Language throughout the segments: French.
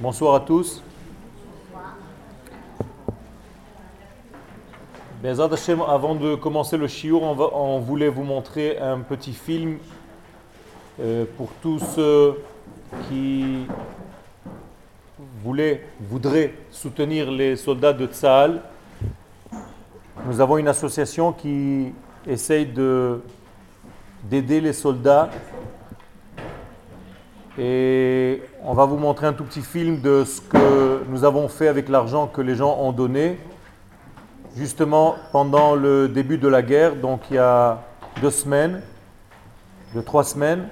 Bonsoir à tous. Avant de commencer le shiur, on, voulait vous montrer un petit film euh, pour tous ceux qui voulaient, voudraient soutenir les soldats de Tsahal. Nous avons une association qui essaye de- d'aider les soldats et on va vous montrer un tout petit film de ce que nous avons fait avec l'argent que les gens ont donné, justement pendant le début de la guerre, donc il y a deux semaines, de trois semaines.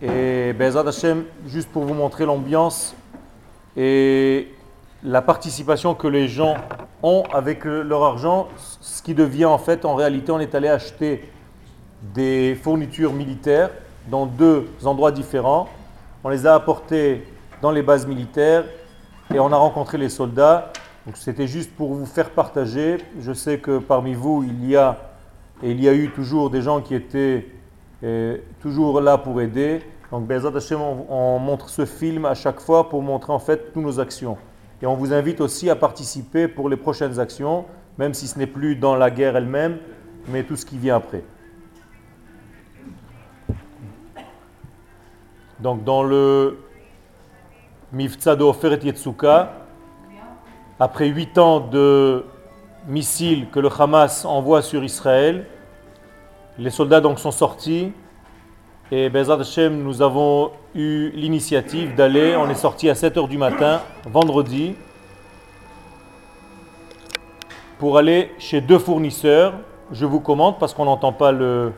Et Bezat Hashem, juste pour vous montrer l'ambiance et la participation que les gens ont avec le- leur argent, ce qui devient en fait, en réalité, on est allé acheter des fournitures militaires dans deux endroits différents. On les a apportés dans les bases militaires et on a rencontré les soldats. Donc c'était juste pour vous faire partager. Je sais que parmi vous, il y a et il y a eu toujours des gens qui étaient euh, toujours là pour aider. Donc Bezat Hashem, on, on montre ce film à chaque fois pour montrer en fait toutes nos actions. Et on vous invite aussi à participer pour les prochaines actions, même si ce n'est plus dans la guerre elle-même, mais tout ce qui vient après. Donc dans le Miftza de Oferet Yetsuka, après huit ans de missiles que le Hamas envoie sur Israël, les soldats donc sont sortis et Bezat Hashem, nous avons eu l'initiative d'aller, on est sorti à 7h du matin, vendredi, pour aller chez deux fournisseurs. Je vous commande parce qu'on n'entend pas le...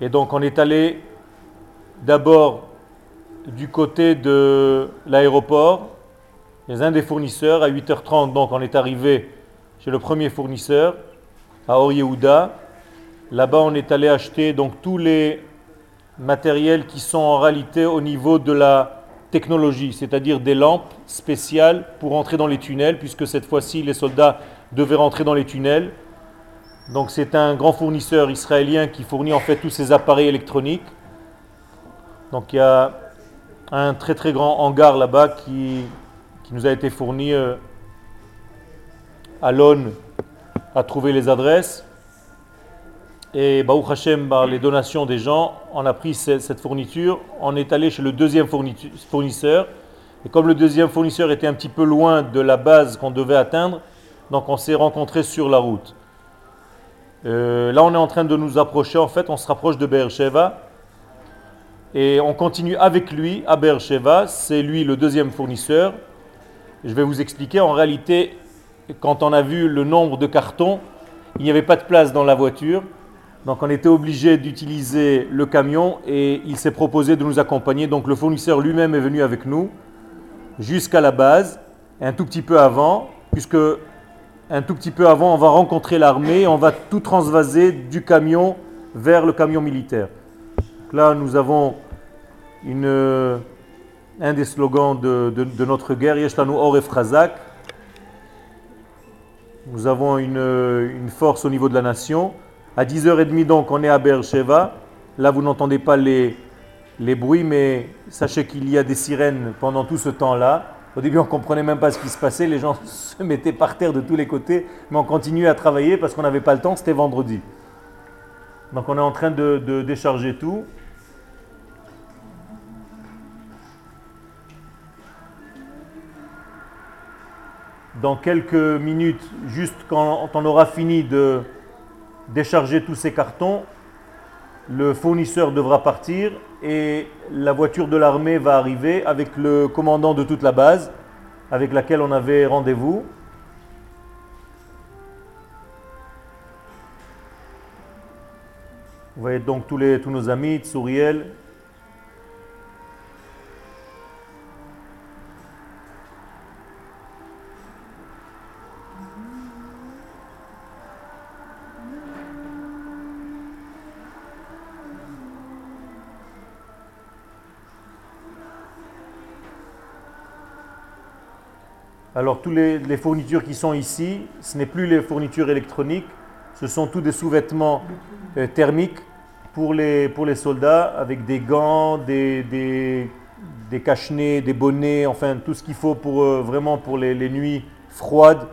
Et donc on est allé d'abord du côté de l'aéroport, les uns des fournisseurs, à 8h30, donc on est arrivé chez le premier fournisseur, à Or. Là-bas, on est allé acheter donc tous les matériels qui sont en réalité au niveau de la technologie, c'est-à-dire des lampes spéciales pour entrer dans les tunnels, puisque cette fois-ci, les soldats devaient rentrer dans les tunnels. Donc c'est un grand fournisseur israélien qui fournit en fait tous ces appareils électroniques. Donc il y a un très très grand hangar là-bas qui, nous a été fourni. euh, Alon a trouvé les adresses. Et Baruch Hashem, par les donations des gens, on a pris ce- cette fourniture. On est allé chez le deuxième fournisseur. Et comme le deuxième fournisseur était un petit peu loin de la base qu'on devait atteindre, donc on s'est rencontrés sur la route. Euh, là, on est en train de nous approcher. En fait, on se rapproche de Beersheba. Et on continue avec lui à Beersheba. C'est lui le deuxième fournisseur. Je vais vous expliquer. En réalité, quand on a vu le nombre de cartons, il n'y avait pas de place dans la voiture. Donc on était obligé d'utiliser le camion et il s'est proposé de nous accompagner. Donc le fournisseur lui-même est venu avec nous jusqu'à la base, et un tout petit peu avant, puisque un tout petit peu avant, on va rencontrer l'armée, on va tout transvaser du camion vers le camion militaire. Donc là, nous avons un des slogans de, notre guerre, Yeshlanu Oref Razak. Nous avons une, force au niveau de la nation. À 10h30, donc, on est à Beersheba. Là, vous n'entendez pas les, bruits, mais sachez qu'il y a des sirènes pendant tout ce temps-là. Au début, on ne comprenait même pas ce qui se passait. Les gens se mettaient par terre de tous les côtés, mais on continuait à travailler parce qu'on n'avait pas le temps. C'était vendredi. Donc, on est en train de décharger tout. Dans quelques minutes, juste quand on aura fini de décharger tous ces cartons, le fournisseur devra partir et la voiture de l'armée va arriver avec le commandant de toute la base avec laquelle on avait rendez-vous. Vous voyez donc tous, nos amis, Tsouriel. Alors, toutes les, fournitures qui sont ici, ce n'est plus les fournitures électroniques, ce sont tous des sous-vêtements euh, thermiques pour les, soldats avec des gants, des, des des cache des bonnets, enfin tout ce qu'il faut pour euh, vraiment pour les, nuits froides.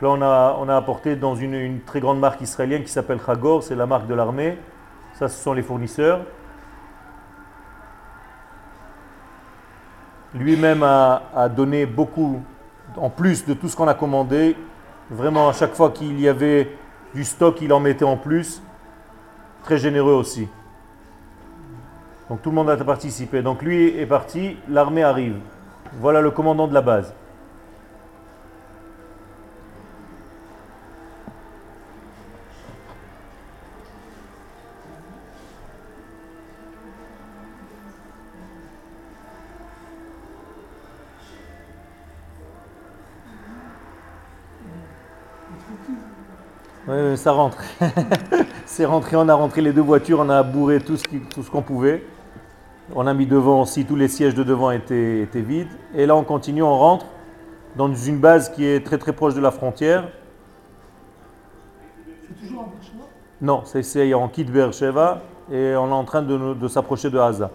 là, on a, apporté dans une, une, très grande marque israélienne qui s'appelle Chagor, c'est la marque de l'armée. Ça, ce sont les fournisseurs. Lui-même a, donné beaucoup, en plus de tout ce qu'on a commandé. Vraiment, à chaque fois qu'il y avait du stock, il en mettait en plus. Très généreux aussi. Donc tout le monde a participé. Donc lui est parti, l'armée arrive. Voilà le commandant de la base. Oui, ça rentre. C'est rentré, on a rentré les deux voitures, on a bourré tout ce qu'on pouvait. On a mis devant aussi, tous les sièges de devant étaient, étaient, vides. Et là, on continue, on rentre dans une base qui est très très proche de la frontière. C'est toujours en Beersheba Non, c'est en quitte Beersheba et on est en train de, s'approcher de Haza.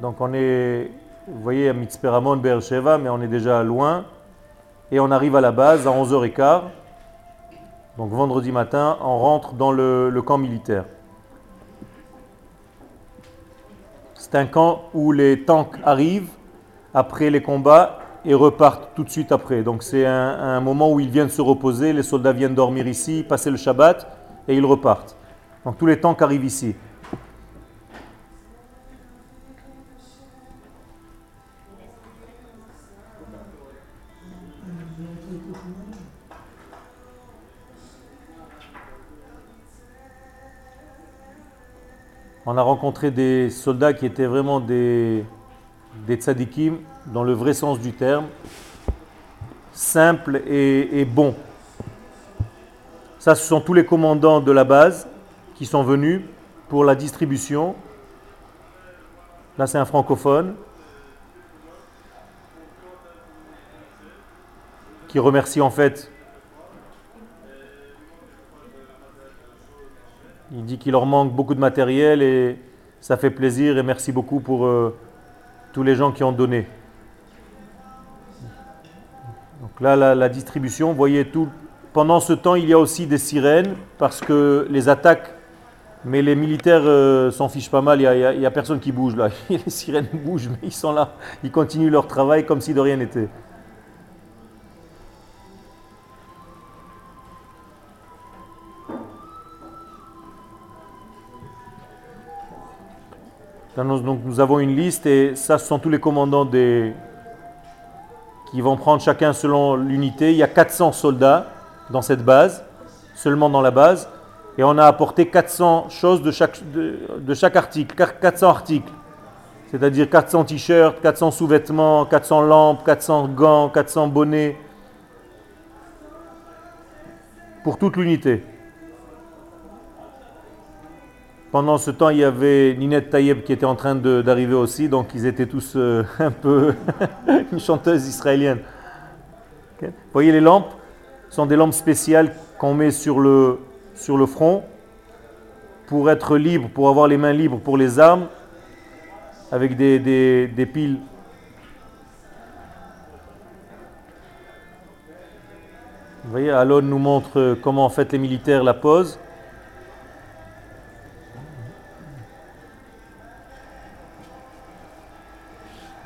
donc on est, vous voyez, à Mitzperamon, Beersheba, mais on est déjà loin. Et on arrive à la base à 11h15. Donc vendredi matin, on rentre dans le camp militaire. C'est un camp où les tanks arrivent après les combats et repartent tout de suite après. Donc c'est un, moment où ils viennent se reposer, les soldats viennent dormir ici, passer le Shabbat et ils repartent. Donc tous les tanks arrivent ici. On a rencontré des soldats qui étaient vraiment des, des tzadikim, dans le vrai sens du terme, simples et, bons. Ça, ce sont tous les commandants de la base qui sont venus pour la distribution. Là, c'est un francophone qui remercie en fait Il dit qu'il leur manque beaucoup de matériel et ça fait plaisir et merci beaucoup pour euh, tous les gens qui ont donné. Donc là, la, distribution, vous voyez tout. Pendant ce temps, il y a aussi des sirènes parce que les attaques, mais les militaires euh, s'en fichent pas mal. Il n'y a, personne qui bouge là. les sirènes bougent, mais ils sont là. Ils continuent leur travail comme si de rien n'était. Donc nous avons une liste et ça ce sont tous les commandants qui vont prendre chacun selon l'unité. Il y a 400 soldats dans cette base, seulement dans la base. Et on a apporté 400 choses de chaque, de, chaque article, 400 articles. C'est-à-dire 400 t-shirts, 400 sous-vêtements, 400 lampes, 400 gants, 400 bonnets. Pour toute l'unité. Pendant ce temps, il y avait Ninette Tayeb qui était en train d'arriver aussi, donc ils étaient tous euh, un peu une chanteuse israélienne. Vous voyez les lampes? Sont des lampes spéciales qu'on met sur le, sur le front pour être libre, pour avoir les mains libres pour les armes, avec des, des, des piles. Vous voyez, Alon nous montre comment en fait les militaires la posent.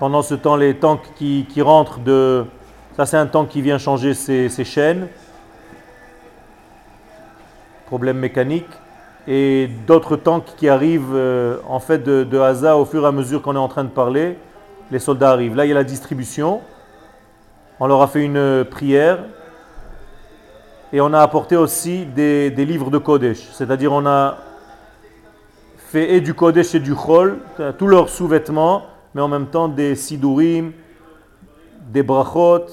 Pendant ce temps, les tanks qui, rentrent de... Ça, c'est un tank qui vient changer ses, chaînes. Problème mécanique. Et d'autres tanks qui arrivent euh, en fait de, de au fur et à mesure qu'on est en train de parler. Les soldats arrivent. Là, il y a la distribution. On leur a fait une prière. Et on a apporté aussi des, livres de Kodesh. C'est-à-dire on a fait et du Kodesh et du Chol, tous leurs sous-vêtements mais en même temps des sidurim, des brachot.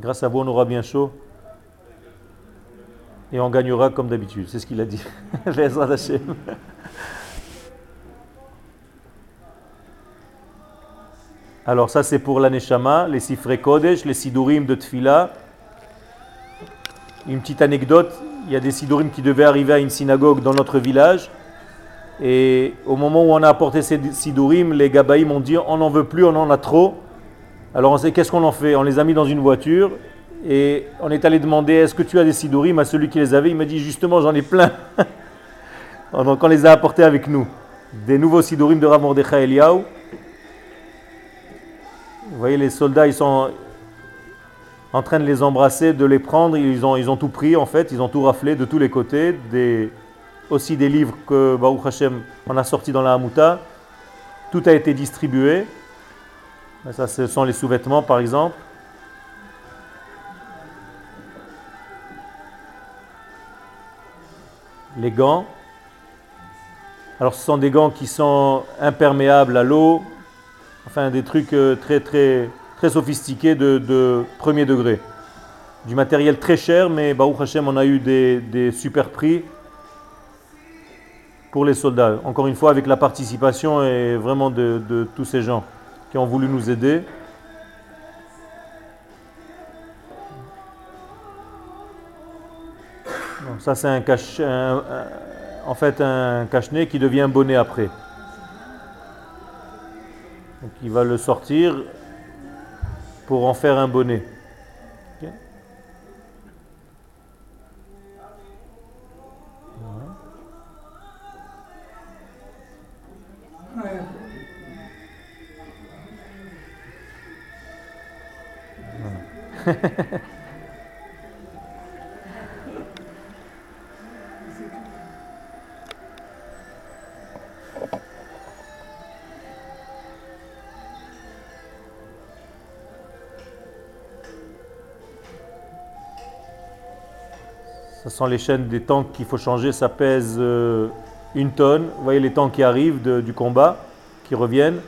Grâce à vous, on aura bien chaud. Et on gagnera comme d'habitude. C'est ce qu'il a dit. Alors ça c'est pour l'aneshama, les sifrei kodesh, les sidurim de tfila. Une petite anecdote, il y a des sidurim qui devaient arriver à une synagogue dans notre village. Et au moment où on a apporté ces sidurim, les gabaïm ont dit on n'en veut plus, on en a trop. Alors on sait qu'est-ce qu'on en fait? On les a mis dans une voiture et on est allé demander est-ce que tu as des sidurim à celui qui les avait Il m'a dit justement j'en ai plein. Donc on les a apportés avec nous. Des nouveaux sidurim de Rav Mordechai Eliyahu. Vous voyez, les soldats, ils sont en train de les embrasser, de les prendre. Ils ont, tout pris, en fait. Ils ont tout raflé de tous les côtés. Aussi des livres que Baruch Hashem on a sortis dans la Hamouta. Tout a été distribué. Ça, ce sont les sous-vêtements, par exemple. Les gants. Alors, ce sont des gants qui sont imperméables à l'eau, enfin des trucs euh, très très très sophistiqués de, premier degré. Du matériel très cher, mais Baruch Hashem, on a eu des, super prix pour les soldats. Encore une fois, avec la participation et vraiment de, tous ces gens qui ont voulu nous aider. ça, c'est un cache, en fait un cache-nez qui devient bonnet après. Donc il va le sortir pour en faire un bonnet. Ce sont les chaînes des tanks qu'il faut changer. Ça pèse euh, une tonne. Vous voyez les tanks qui arrivent du combat, qui reviennent.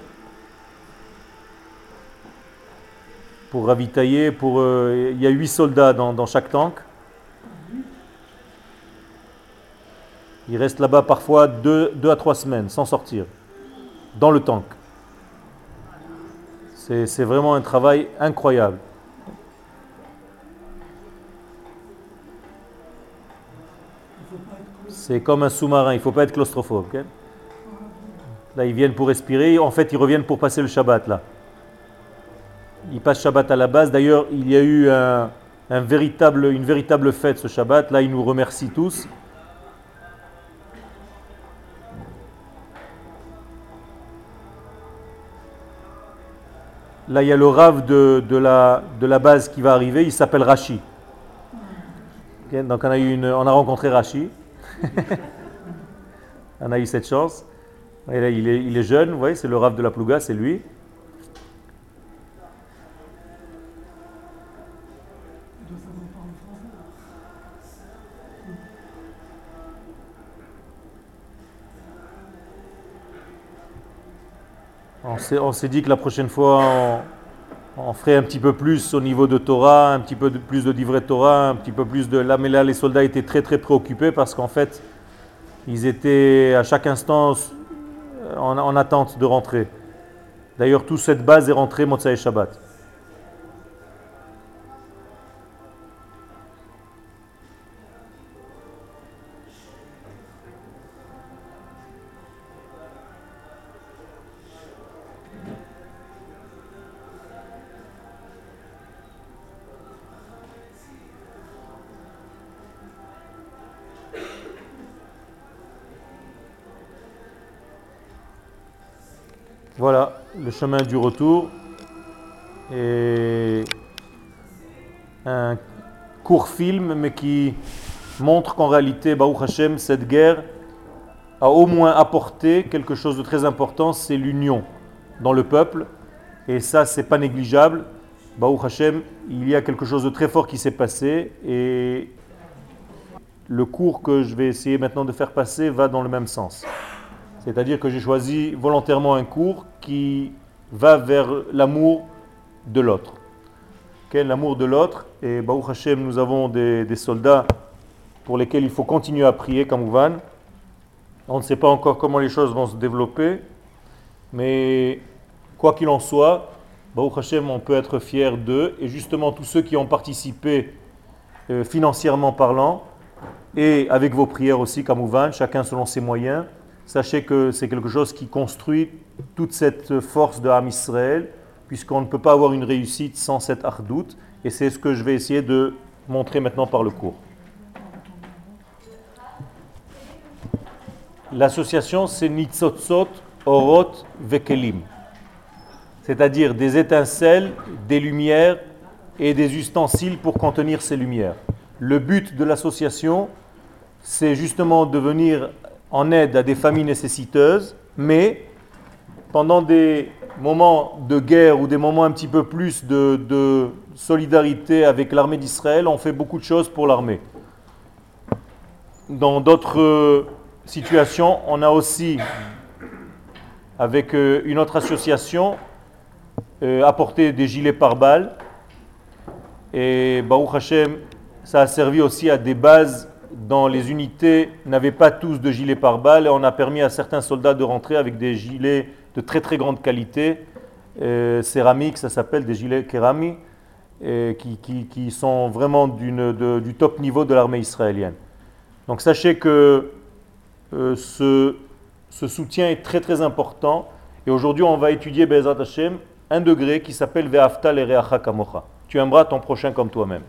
Pour ravitailler, pour, euh, il y a huit soldats dans, chaque tank. Ils restent là-bas parfois deux, deux, à trois semaines sans sortir, dans le tank. C'est vraiment un travail incroyable. C'est comme un sous-marin, il ne faut pas être claustrophobe. là, ils viennent pour respirer. En fait, ils reviennent pour passer le Shabbat, là. Ils passent Shabbat à la base. D'ailleurs, il y a eu un, véritable, une véritable fête ce Shabbat. Là, ils nous remercient tous. Là, il y a le rave de, la, base qui va arriver. Il s'appelle Rashi. Donc, on a, on a rencontré Rashi. On a eu cette chance. il, est, jeune, vous voyez, c'est le rave de la Plouga, c'est lui. On s'est dit que la prochaine fois, ferait un petit peu plus au niveau de Torah, un petit peu plus de livret Torah, un petit peu plus de... Là, mais là, les soldats étaient très très préoccupés parce qu'en fait, ils étaient à chaque instant en, en attente de rentrer. D'ailleurs, toute cette base est rentrée Motsai Shabbat. Voilà le chemin du retour. Et un court film, mais qui montre qu'en réalité, Baruch Hashem, cette guerre a au moins apporté quelque chose de très important, c'est l'union dans le peuple. Et ça, c'est pas négligeable. Baruch Hashem, il y a quelque chose de très fort qui s'est passé. Et le cours que je vais essayer maintenant de faire passer va dans le même sens. C'est-à-dire que j'ai choisi volontairement un cours qui va vers l'amour de l'autre. l'amour de l'autre? Et Baruch Hashem, nous avons des, soldats pour lesquels il faut continuer à prier comme Ouvan. On ne sait pas encore comment les choses vont se développer, mais quoi qu'il en soit, Baruch Hashem, on peut être fier d'eux. Et justement, tous ceux qui ont participé euh, financièrement parlant, et avec vos prières aussi, comme Ouvan, chacun selon ses moyens, sachez que c'est quelque chose qui construit toute cette force de Ham Israël, puisqu'on ne peut pas avoir une réussite sans cette ardoute. Et c'est ce que je vais essayer de montrer maintenant par le cours. L'association, c'est Nitzotzot Orot Vekelim, c'est-à-dire des étincelles, des lumières et des ustensiles pour contenir ces lumières. Le but de l'association, c'est justement de venir en aide à des familles nécessiteuses, mais pendant des moments de guerre ou des moments un petit peu plus de, solidarité avec l'armée d'Israël, on fait beaucoup de choses pour l'armée. Dans d'autres situations, on a aussi, avec euh, une autre association, euh, apporté des gilets pare-balles. Et Baruch Hashem, ça a servi aussi à des bases dont les unités n'avaient pas tous de gilets pare-balles et on a permis à certains soldats de rentrer avec des gilets de très très grande qualité, euh, céramique, ça s'appelle des gilets kérami, qui, sont vraiment du top niveau de l'armée israélienne. Donc sachez que euh, ce, soutien est très très important et aujourd'hui on va étudier Bezat Hashem un degré qui s'appelle Ve'afta le Kamocha. Tu aimeras ton prochain comme toi-même.